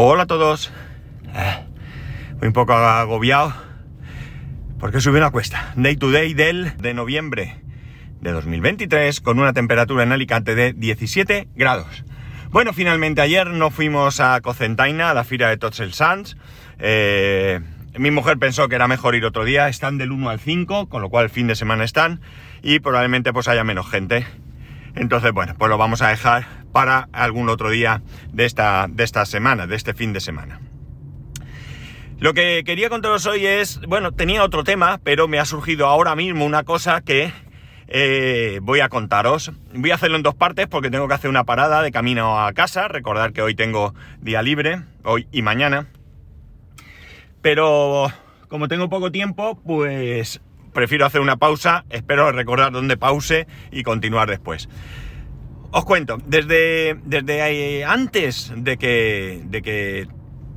Hola a todos. Eh, Voy un poco agobiado porque subí una cuesta. Day to day del de noviembre de 2023 con una temperatura en Alicante de 17 grados. Bueno, finalmente ayer no fuimos a Cocentaina, a la fila de Tots el Sans. Eh, mi mujer pensó que era mejor ir otro día. Están del 1 al 5, con lo cual el fin de semana están y probablemente pues haya menos gente. Entonces, bueno, pues lo vamos a dejar para algún otro día de esta, de esta semana, de este fin de semana. Lo que quería contaros hoy es, bueno, tenía otro tema, pero me ha surgido ahora mismo una cosa que eh, voy a contaros. Voy a hacerlo en dos partes porque tengo que hacer una parada de camino a casa. Recordar que hoy tengo día libre, hoy y mañana. Pero como tengo poco tiempo, pues prefiero hacer una pausa. Espero recordar dónde pause y continuar después. Os cuento, desde, desde antes de que, de que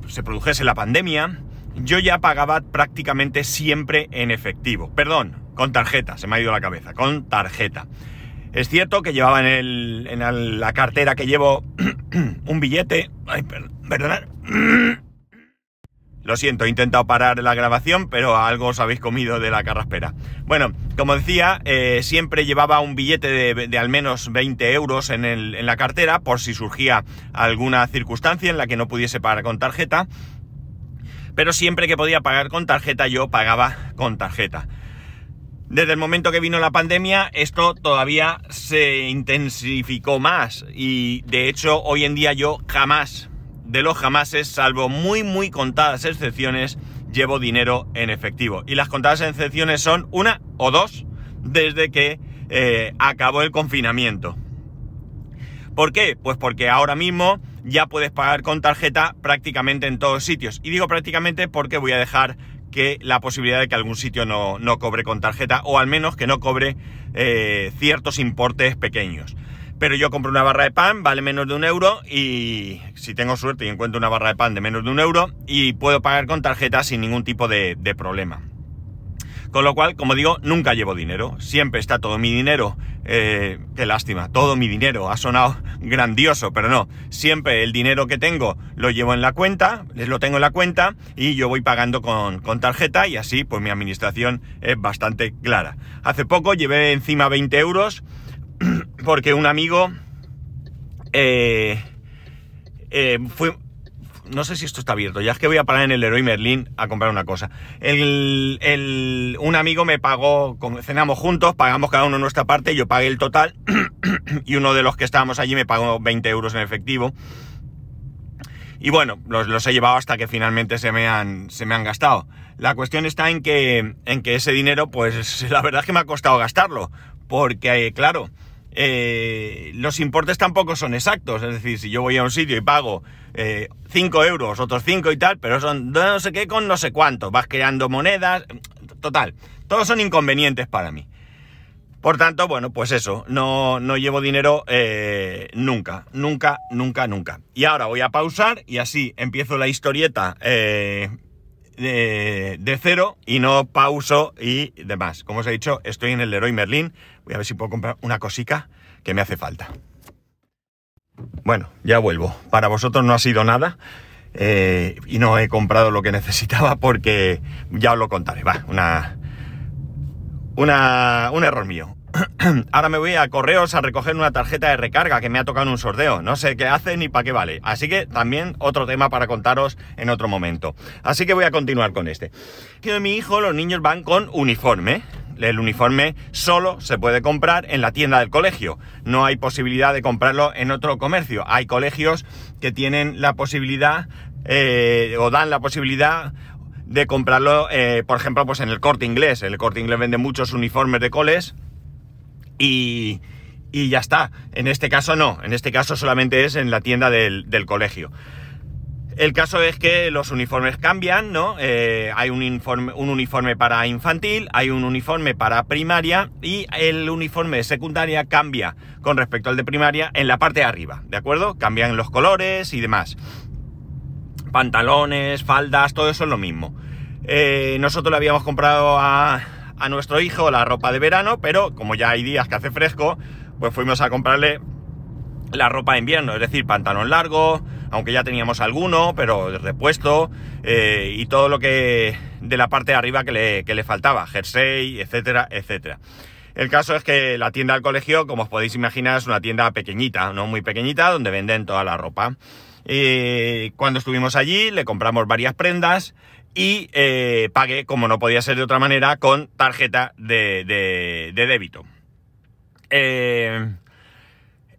se produjese la pandemia, yo ya pagaba prácticamente siempre en efectivo. Perdón, con tarjeta, se me ha ido la cabeza, con tarjeta. Es cierto que llevaba en, el, en la cartera que llevo un billete. Ay, perdonad. Lo siento, he intentado parar la grabación, pero algo os habéis comido de la carraspera. Bueno, como decía, eh, siempre llevaba un billete de, al menos 20 euros en la cartera por si surgía alguna circunstancia en la que no pudiese pagar con tarjeta. Pero siempre que podía pagar con tarjeta, yo pagaba con tarjeta. Desde el momento que vino la pandemia, esto todavía se intensificó más. Y de hecho, hoy en día yo jamás de los jamases, salvo muy muy contadas excepciones, llevo dinero en efectivo. Y las contadas excepciones son una o dos desde que eh, acabó el confinamiento. ¿Por qué? Pues porque ahora mismo ya puedes pagar con tarjeta prácticamente en todos sitios. Y digo prácticamente porque voy a dejar que la posibilidad de que algún sitio no, no cobre con tarjeta o al menos que no cobre eh, ciertos importes pequeños pero yo compro una barra de pan, vale menos de un euro y si tengo suerte y encuentro una barra de pan de menos de un euro y puedo pagar con tarjeta sin ningún tipo de, de problema. Con lo cual, como digo, nunca llevo dinero. Siempre está todo mi dinero. Eh, qué lástima, todo mi dinero. Ha sonado grandioso, pero no. Siempre el dinero que tengo lo llevo en la cuenta, les lo tengo en la cuenta y yo voy pagando con, con tarjeta y así pues mi administración es bastante clara. Hace poco llevé encima 20 euros porque un amigo eh, eh, fue... No sé si esto está abierto, ya es que voy a parar en el Leroy Merlin a comprar una cosa. El, un amigo me pagó, cenamos juntos, pagamos cada uno nuestra parte, yo pagué el total y uno de los que estábamos allí me pagó 20 euros en efectivo. Y bueno, los, los, he llevado hasta que finalmente se me han, se me han gastado. La cuestión está en que, en que ese dinero, pues la verdad es que me ha costado gastarlo. Porque, claro, eh, los importes tampoco son exactos. Es decir, si yo voy a un sitio y pago 5 eh, euros, otros 5 y tal, pero son no sé qué con no sé cuánto. Vas creando monedas. Total, todos son inconvenientes para mí. Por tanto, bueno, pues eso, no, no llevo dinero eh, nunca, nunca, nunca, nunca. Y ahora voy a pausar y así empiezo la historieta de, cero y no pauso y demás. Como os he dicho, estoy en el Leroy Merlin. Voy a ver si puedo comprar una cosica que me hace falta. Bueno, ya vuelvo. Para vosotros no ha sido nada. Eh, y no he comprado lo que necesitaba porque ya os lo contaré. Va, una, una, un error mío. Ahora me voy a correos a recoger una tarjeta de recarga que me ha tocado en un sorteo. No sé qué hace ni para qué vale. Así que también otro tema para contaros en otro momento. Así que voy a continuar con este. Que mi hijo, los niños van con uniforme. El uniforme solo se puede comprar en la tienda del colegio. No hay posibilidad de comprarlo en otro comercio. Hay colegios que tienen la posibilidad eh, o dan la posibilidad de comprarlo, eh, por ejemplo, pues en el corte inglés. El corte inglés vende muchos uniformes de coles y, ya está. En este caso no, en este caso solamente es en la tienda del, colegio. El caso es que los uniformes cambian, ¿no? Eh, hay un uniforme, un uniforme para infantil, hay un uniforme para primaria y el uniforme de secundaria cambia con respecto al de primaria en la parte de arriba, ¿de acuerdo? Cambian los colores y demás. Pantalones, faldas, todo eso es lo mismo. Eh, nosotros le habíamos comprado a, a nuestro hijo la ropa de verano, pero como ya hay días que hace fresco, pues fuimos a comprarle la ropa de invierno, es decir, pantalón largo, aunque ya teníamos alguno, pero repuesto, eh, y todo lo que de la parte de arriba que le, que le faltaba, jersey, etcétera, etcétera. El caso es que la tienda del colegio, como os podéis imaginar, es una tienda pequeñita, no muy pequeñita, donde venden toda la ropa. Y cuando estuvimos allí, le compramos varias prendas y eh, pagué, como no podía ser de otra manera, con tarjeta de, débito. Eh,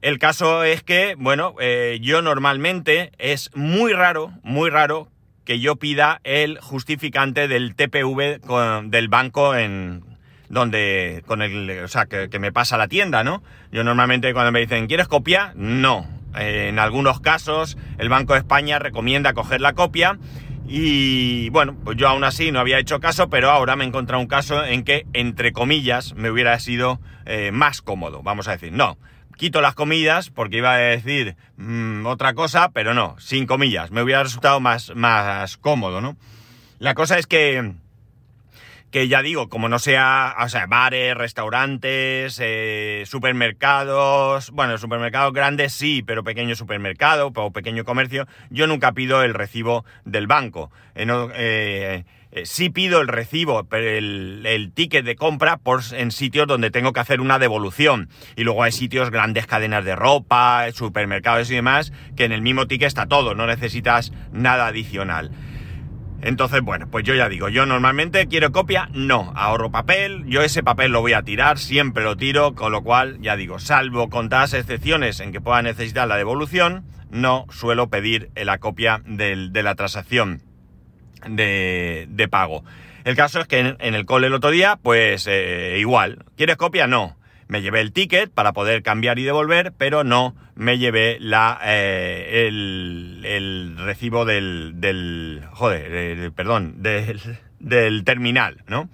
el caso es que, bueno, eh, yo normalmente es muy raro, muy raro que yo pida el justificante del TPV del banco en, donde, con el, o sea, que, me pasa la tienda, ¿no? Yo normalmente cuando me dicen, ¿quieres copia? No. en algunos casos, el Banco de España recomienda coger la copia y bueno, pues yo aún así no había hecho caso, pero ahora me he encontrado un caso en que, entre comillas, me hubiera sido eh, más cómodo, vamos a decir. No, quito las comillas porque iba a decir mm, otra cosa, pero no, sin comillas, me hubiera resultado más, más cómodo, ¿no? La cosa es que que ya digo, como no sea, o sea, bares, restaurantes, eh, supermercados, bueno, supermercados grandes sí, pero pequeño supermercado o pequeño comercio, yo nunca pido el recibo del banco. Eh, eh, sí pido el recibo, pero el, ticket de compra por, en sitios donde tengo que hacer una devolución. Y luego hay sitios, grandes cadenas de ropa, supermercados y demás, que en el mismo ticket está todo, no necesitas nada adicional. Entonces, bueno, pues yo ya digo, yo normalmente quiero copia, no, ahorro papel, yo ese papel lo voy a tirar, siempre lo tiro, con lo cual, ya digo, salvo contadas excepciones en que pueda necesitar la devolución, no suelo pedir la copia de la transacción de, pago. El caso es que en, el cole el otro día, pues eh, igual, ¿quieres copia? No me llevé el ticket para poder cambiar y devolver, pero no me llevé la, eh, el, recibo del, del joder, perdón, del, del terminal, ¿no?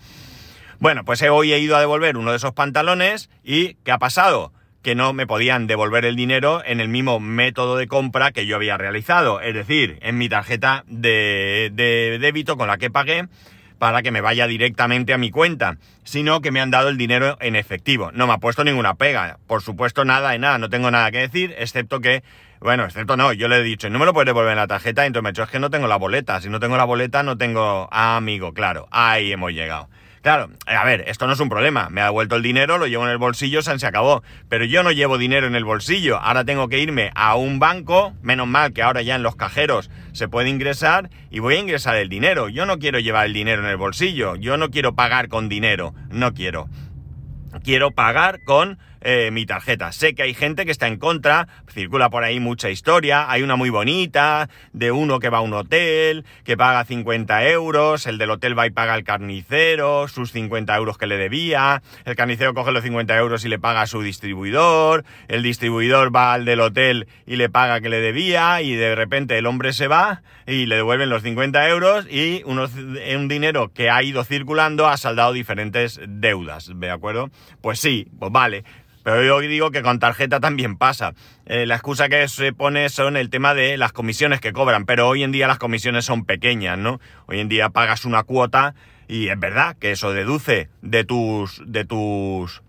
Bueno, pues hoy he ido a devolver uno de esos pantalones y ¿qué ha pasado? Que no me podían devolver el dinero en el mismo método de compra que yo había realizado, es decir, en mi tarjeta de, de débito con la que pagué para que me vaya directamente a mi cuenta, sino que me han dado el dinero en efectivo. No me ha puesto ninguna pega, por supuesto nada de nada, no tengo nada que decir, excepto que, bueno, excepto no, yo le he dicho, no me lo puedes devolver en la tarjeta, entonces me ha dicho, es que no tengo la boleta, si no tengo la boleta no tengo, ah, amigo, claro, ahí hemos llegado. Claro, a ver, esto no es un problema. Me ha devuelto el dinero, lo llevo en el bolsillo, se acabó. Pero yo no llevo dinero en el bolsillo. Ahora tengo que irme a un banco, menos mal que ahora ya en los cajeros se puede ingresar y voy a ingresar el dinero. Yo no quiero llevar el dinero en el bolsillo. Yo no quiero pagar con dinero. No quiero. Quiero pagar con eh, mi tarjeta. Sé que hay gente que está en contra, circula por ahí mucha historia, hay una muy bonita de uno que va a un hotel, que paga 50 euros, el del hotel va y paga al carnicero sus 50 euros que le debía, el carnicero coge los 50 euros y le paga a su distribuidor, el distribuidor va al del hotel y le paga que le debía y de repente el hombre se va y le devuelven los 50 euros y unos, un dinero que ha ido circulando ha saldado diferentes deudas, ¿de acuerdo? Pues sí, pues vale. Pero yo digo que con tarjeta también pasa. Eh, la excusa que se pone son el tema de las comisiones que cobran, pero hoy en día las comisiones son pequeñas, ¿no? Hoy en día pagas una cuota y es verdad que eso deduce de tus, de tus,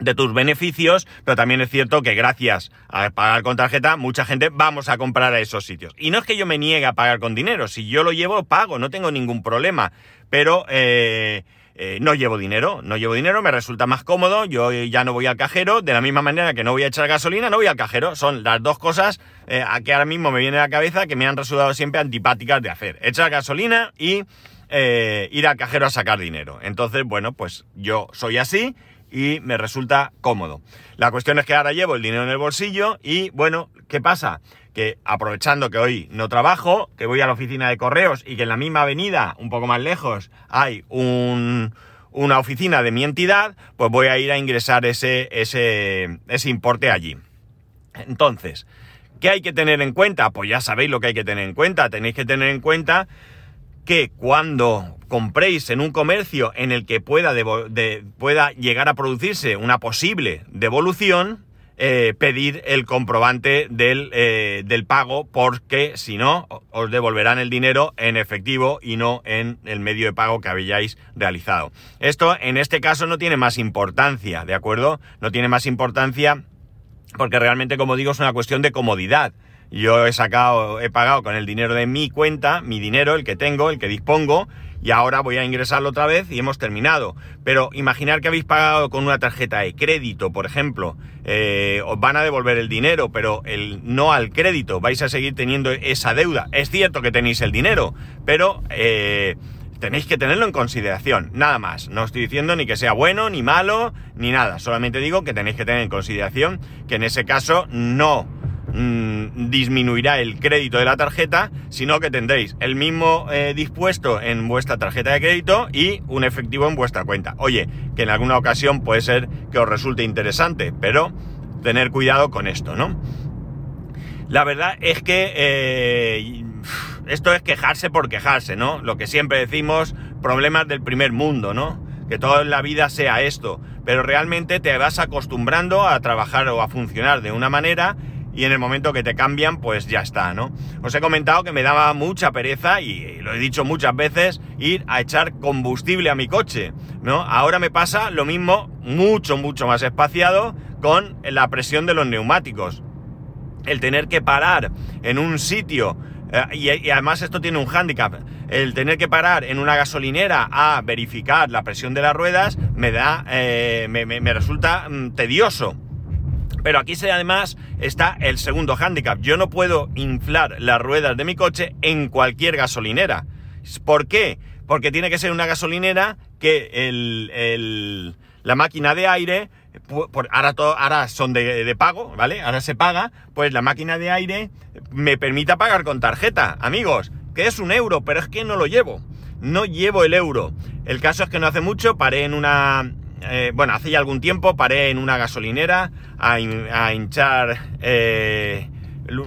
de tus beneficios, pero también es cierto que gracias a pagar con tarjeta, mucha gente vamos a comprar a esos sitios. Y no es que yo me niegue a pagar con dinero, si yo lo llevo, pago, no tengo ningún problema. Pero eh, eh, no llevo dinero, no llevo dinero, me resulta más cómodo, yo ya no voy al cajero, de la misma manera que no voy a echar gasolina, no voy al cajero. Son las dos cosas eh, a que ahora mismo me viene a la cabeza que me han resultado siempre antipáticas de hacer. Echar gasolina y eh, ir al cajero a sacar dinero. Entonces, bueno, pues yo soy así y me resulta cómodo. La cuestión es que ahora llevo el dinero en el bolsillo y, bueno, ¿qué pasa? Que aprovechando que hoy no trabajo, que voy a la oficina de correos y que en la misma avenida, un poco más lejos, hay una oficina de mi entidad, pues voy a ir a ingresar ese, ese, ese importe allí. Entonces, ¿qué hay que tener en cuenta? Pues ya sabéis lo que hay que tener en cuenta. Tenéis que tener en cuenta que cuando compréis en un comercio en el que pueda, pueda llegar a producirse una posible devolución, eh, pedir el comprobante del, eh, del, pago porque si no os devolverán el dinero en efectivo y no en el medio de pago que habíais realizado. Esto en este caso no tiene más importancia, ¿de acuerdo? No tiene más importancia porque realmente como digo es una cuestión de comodidad. Yo he sacado, he pagado con el dinero de mi cuenta, mi dinero, el que tengo, el que dispongo, y ahora voy a ingresarlo otra vez y hemos terminado. Pero imaginar que habéis pagado con una tarjeta de crédito, por ejemplo, eh, os van a devolver el dinero, pero el no al crédito, vais a seguir teniendo esa deuda. Es cierto que tenéis el dinero, pero eh, tenéis que tenerlo en consideración, nada más. No estoy diciendo ni que sea bueno, ni malo, ni nada. Solamente digo que tenéis que tener en consideración que en ese caso no Mm, disminuirá el crédito de la tarjeta, sino que tendréis el mismo eh, dispuesto en vuestra tarjeta de crédito y un efectivo en vuestra cuenta. Oye, que en alguna ocasión puede ser que os resulte interesante, pero tener cuidado con esto, ¿no? La verdad es que eh, esto es quejarse por quejarse, ¿no? Lo que siempre decimos, problemas del primer mundo, ¿no? Que todo en la vida sea esto, pero realmente te vas acostumbrando a trabajar o a funcionar de una manera y en el momento que te cambian, pues ya está, ¿no? Os he comentado que me daba mucha pereza, y lo he dicho muchas veces, ir a echar combustible a mi coche, ¿no? Ahora me pasa lo mismo, mucho, mucho más espaciado, con la presión de los neumáticos. El tener que parar en un sitio, eh, y, además esto tiene un hándicap, el tener que parar en una gasolinera a verificar la presión de las ruedas, me da, eh, me, resulta mm, tedioso. Pero aquí además está el segundo hándicap. Yo no puedo inflar las ruedas de mi coche en cualquier gasolinera. ¿Por qué? Porque tiene que ser una gasolinera que la máquina de aire, por, ahora, ahora son de, de, pago, ¿vale? Ahora se paga, pues la máquina de aire me permita pagar con tarjeta. Amigos, que es un euro, pero es que no lo llevo. No llevo el euro. El caso es que no hace mucho paré en una, eh, bueno, hace ya algún tiempo paré en una gasolinera a, hinchar eh, los,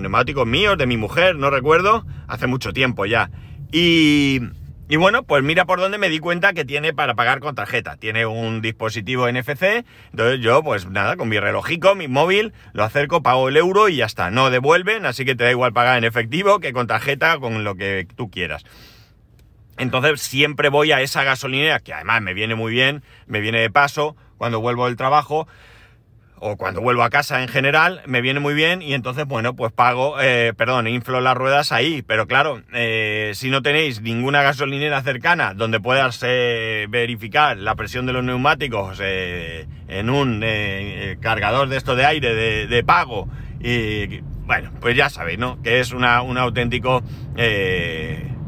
neumáticos míos, de mi mujer, no recuerdo, hace mucho tiempo ya. Y, y, bueno, pues mira por dónde me di cuenta que tiene para pagar con tarjeta. Tiene un dispositivo NFC, entonces yo pues nada, con mi relojico, mi móvil, lo acerco, pago el euro y ya está. No devuelven, así que te da igual pagar en efectivo que con tarjeta, con lo que tú quieras. Entonces siempre voy a esa gasolinera, que además me viene muy bien, me viene de paso cuando vuelvo del trabajo o cuando vuelvo a casa en general, me viene muy bien y entonces, bueno, pues pago, eh, perdón, inflo las ruedas ahí. Pero claro, eh, si no tenéis ninguna gasolinera cercana donde puedas eh, verificar la presión de los neumáticos en un cargador de esto de aire de, pago, y bueno, pues ya sabéis, ¿no? Que es una, un auténtico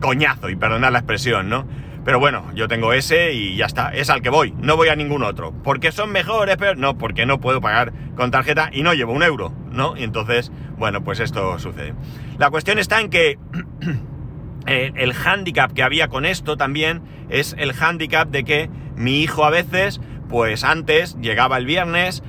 coñazo, y perdonad la expresión, ¿no? Pero bueno, yo tengo ese y ya está, es al que voy, no voy a ningún otro. ¿Porque son mejores? Pero no, porque no puedo pagar con tarjeta y no llevo un euro, ¿no? Y entonces, bueno, pues esto sucede. La cuestión está en que el, el hándicap que había con esto también es el hándicap de que mi hijo a veces, pues antes llegaba el viernes,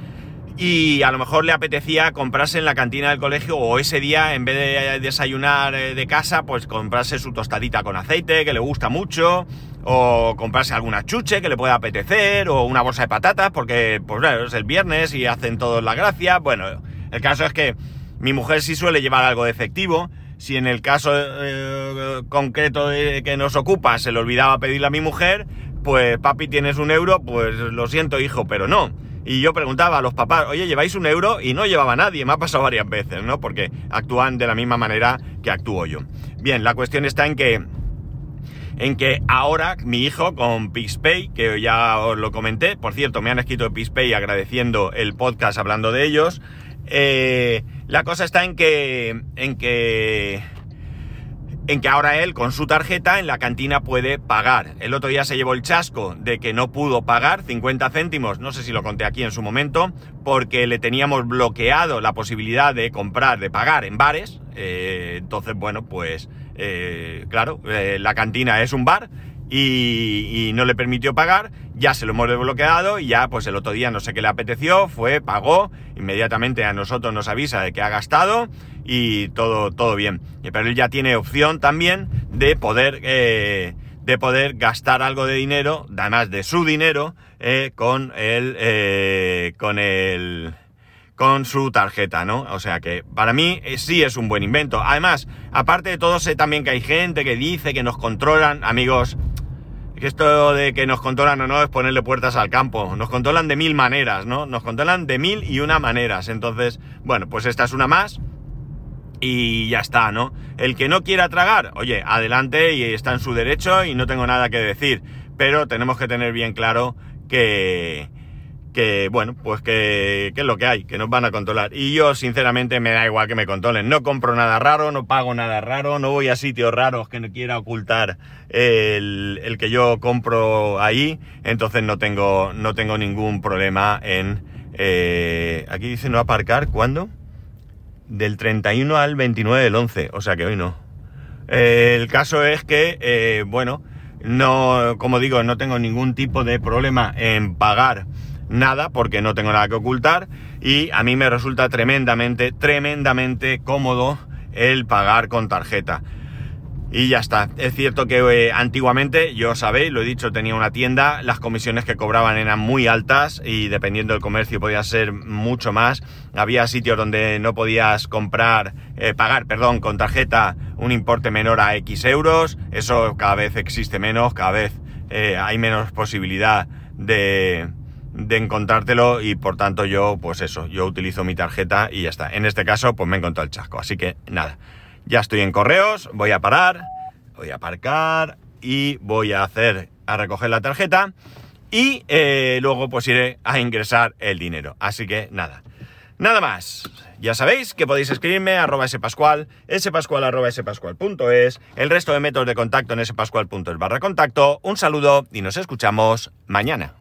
y a lo mejor le apetecía comprarse en la cantina del colegio o ese día en vez de desayunar eh, de casa pues comprarse su tostadita con aceite que le gusta mucho o comprarse alguna chuche que le pueda apetecer o una bolsa de patatas porque pues bueno, es el viernes y hacen todos la gracia. Bueno el caso es que mi mujer sí suele llevar algo de efectivo. Si en el caso eh, concreto de que nos ocupa se le olvidaba pedirle a mi mujer pues papi tienes un euro pues lo siento hijo pero no y yo preguntaba a los papás, oye, ¿lleváis un euro? Y no llevaba nadie, me ha pasado varias veces, ¿no? Porque actúan de la misma manera que actúo yo. Bien, la cuestión está en que en que ahora mi hijo con PixPay, que ya os lo comenté, por cierto, me han escrito PixPay agradeciendo el podcast hablando de ellos, eh, la cosa está en que, en que en que ahora él con su tarjeta en la cantina puede pagar. El otro día se llevó el chasco de que no pudo pagar 50 céntimos, no sé si lo conté aquí en su momento, porque le teníamos bloqueado la posibilidad de comprar, de pagar en bares. Eh, entonces, bueno, pues eh, claro, eh, la cantina es un bar y, no le permitió pagar, ya se lo hemos desbloqueado y ya pues el otro día no sé qué le apeteció, fue, pagó, inmediatamente a nosotros nos avisa de que ha gastado y todo, todo bien. Pero él ya tiene opción también de poder, eh, de poder gastar algo de dinero, además de su dinero, eh, con el, eh, con el, con su tarjeta, ¿no? O sea que para mí sí es un buen invento. Además, aparte de todo, sé también que hay gente que dice que nos controlan, amigos, que esto de que nos controlan o no es ponerle puertas al campo. Nos controlan de mil maneras, ¿no? Nos controlan de mil y una maneras. Entonces, bueno, pues esta es una más. Y ya está, ¿no? El que no quiera tragar, oye, adelante y está en su derecho y no tengo nada que decir. Pero tenemos que tener bien claro que, que bueno, pues que, es lo que hay, que nos van a controlar. Y yo, sinceramente, me da igual que me controlen. No compro nada raro, no pago nada raro, no voy a sitios raros que no quiera ocultar el, el que yo compro ahí. Entonces no tengo, no tengo ningún problema en... Eh, aquí dice no aparcar, ¿cuándo? Del 31 al 29 del 11, o sea que hoy no. Eh, el caso es que, eh, bueno, no, como digo, no tengo ningún tipo de problema en pagar nada porque no tengo nada que ocultar y a mí me resulta tremendamente, tremendamente cómodo el pagar con tarjeta. Y ya está. Es cierto que eh, antiguamente, yo sabéis, lo he dicho, tenía una tienda, las comisiones que cobraban eran muy altas y dependiendo del comercio podía ser mucho más. Había sitios donde no podías comprar, eh, pagar, perdón, con tarjeta un importe menor a X euros. Eso cada vez existe menos, cada vez eh, hay menos posibilidad de, de encontrártelo y por tanto yo, pues eso, yo utilizo mi tarjeta y ya está. En este caso, pues me he encontrado el chasco. Así que nada, ya estoy en correos, voy a parar, voy a aparcar y voy a hacer, a recoger la tarjeta y eh, luego pues iré a ingresar el dinero. Así que nada, nada más. Ya sabéis que podéis escribirme a arroba spascual, spascual arroba spascual.es, el resto de métodos de contacto en spascual.es barra contacto. Un saludo y nos escuchamos mañana.